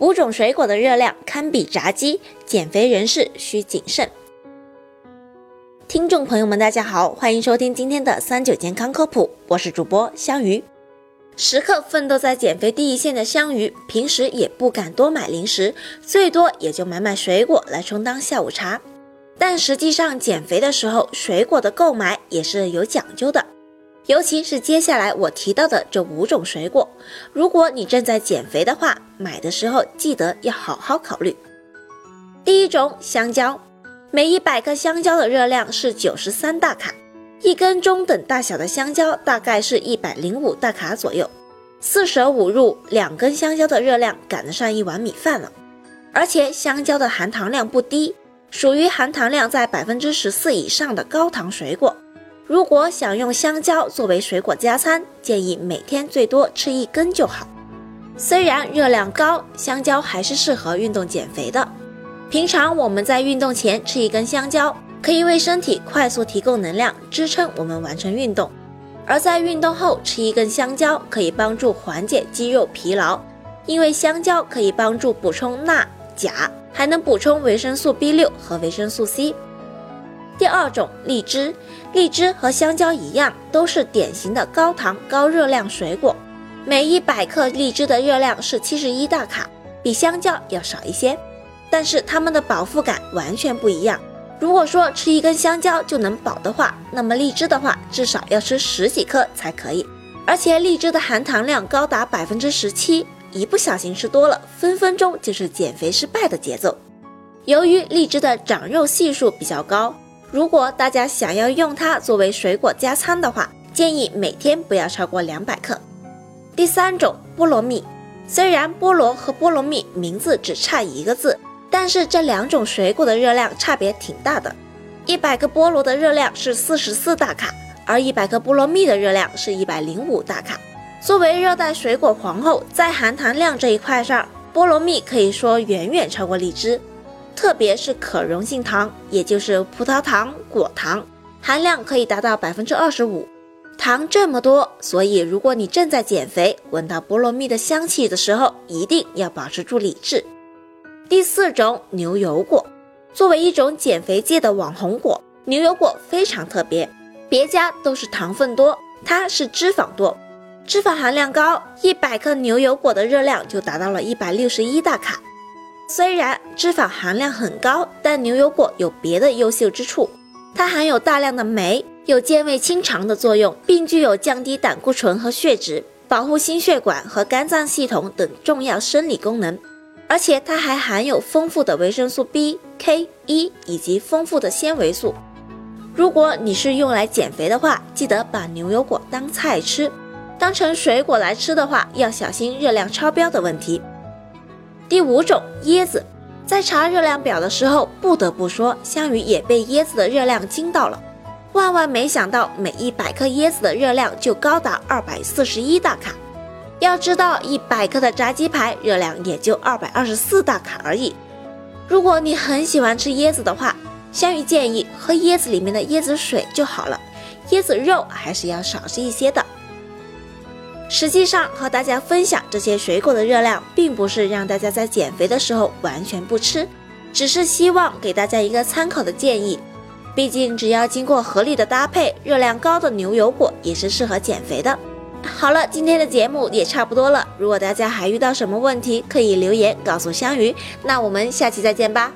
五种水果的热量堪比炸鸡，减肥人士需谨慎。听众朋友们，大家好，欢迎收听今天的三九健康科普，我是主播香鱼。时刻奋斗在减肥第一线的香鱼，平时也不敢多买零食，最多也就买买水果来充当下午茶。但实际上，减肥的时候，水果的购买也是有讲究的。尤其是接下来我提到的这五种水果，如果你正在减肥的话，买的时候记得要好好考虑。第一种香蕉，每一百克香蕉的热量是九十三大卡，一根中等大小的香蕉大概是一百零五大卡左右，四舍五入，两根香蕉的热量赶得上一碗米饭了。而且香蕉的含糖量不低，属于含糖量在百分之十四以上的高糖水果。如果想用香蕉作为水果加餐，建议每天最多吃一根就好。虽然热量高，香蕉还是适合运动减肥的。平常我们在运动前吃一根香蕉，可以为身体快速提供能量，支撑我们完成运动；而在运动后吃一根香蕉，可以帮助缓解肌肉疲劳，因为香蕉可以帮助补充钠、钾，还能补充维生素 B 六和维生素 C。第二种荔枝，荔枝和香蕉一样，都是典型的高糖高热量水果。每一百克荔枝的热量是七十一大卡，比香蕉要少一些，但是它们的饱腹感完全不一样。如果说吃一根香蕉就能饱的话，那么荔枝的话至少要吃十几颗才可以。而且荔枝的含糖量高达百分之十七，一不小心吃多了，分分钟就是减肥失败的节奏。由于荔枝的长肉系数比较高。如果大家想要用它作为水果加餐的话，建议每天不要超过两百克。第三种菠萝蜜，虽然菠萝和菠萝蜜名字只差一个字，但是这两种水果的热量差别挺大的。一百克菠萝的热量是四十四大卡，而一百克菠萝蜜的热量是一百零五大卡。作为热带水果皇后，在含糖量这一块上，菠萝蜜可以说远远超过荔枝。特别是可溶性糖，也就是葡萄糖、果糖，含量可以达到百分之二十五。糖这么多，所以如果你正在减肥，闻到菠萝蜜的香气的时候，一定要保持住理智。第四种牛油果，作为一种减肥界的网红果，牛油果非常特别，别家都是糖分多，它是脂肪多，脂肪含量高，一百克牛油果的热量就达到了一百六十一大卡。虽然脂肪含量很高，但牛油果有别的优秀之处。它含有大量的酶，有健胃清肠的作用，并具有降低胆固醇和血脂、保护心血管和肝脏系统等重要生理功能。而且它还含有丰富的维生素 B、K、E 以及丰富的纤维素。如果你是用来减肥的话，记得把牛油果当菜吃；当成水果来吃的话，要小心热量超标的问题。第五种椰子，在查热量表的时候，不得不说，香鱼也被椰子的热量惊到了。万万没想到，每一百克椰子的热量就高达二百四十一大卡。要知道，一百克的炸鸡排热量也就二百二十四大卡而已。如果你很喜欢吃椰子的话，香鱼建议喝椰子里面的椰子水就好了，椰子肉还是要少吃一些的。实际上，和大家分享这些水果的热量，并不是让大家在减肥的时候完全不吃，只是希望给大家一个参考的建议。毕竟，只要经过合理的搭配，热量高的牛油果也是适合减肥的。好了，今天的节目也差不多了。如果大家还遇到什么问题，可以留言告诉香鱼。那我们下期再见吧。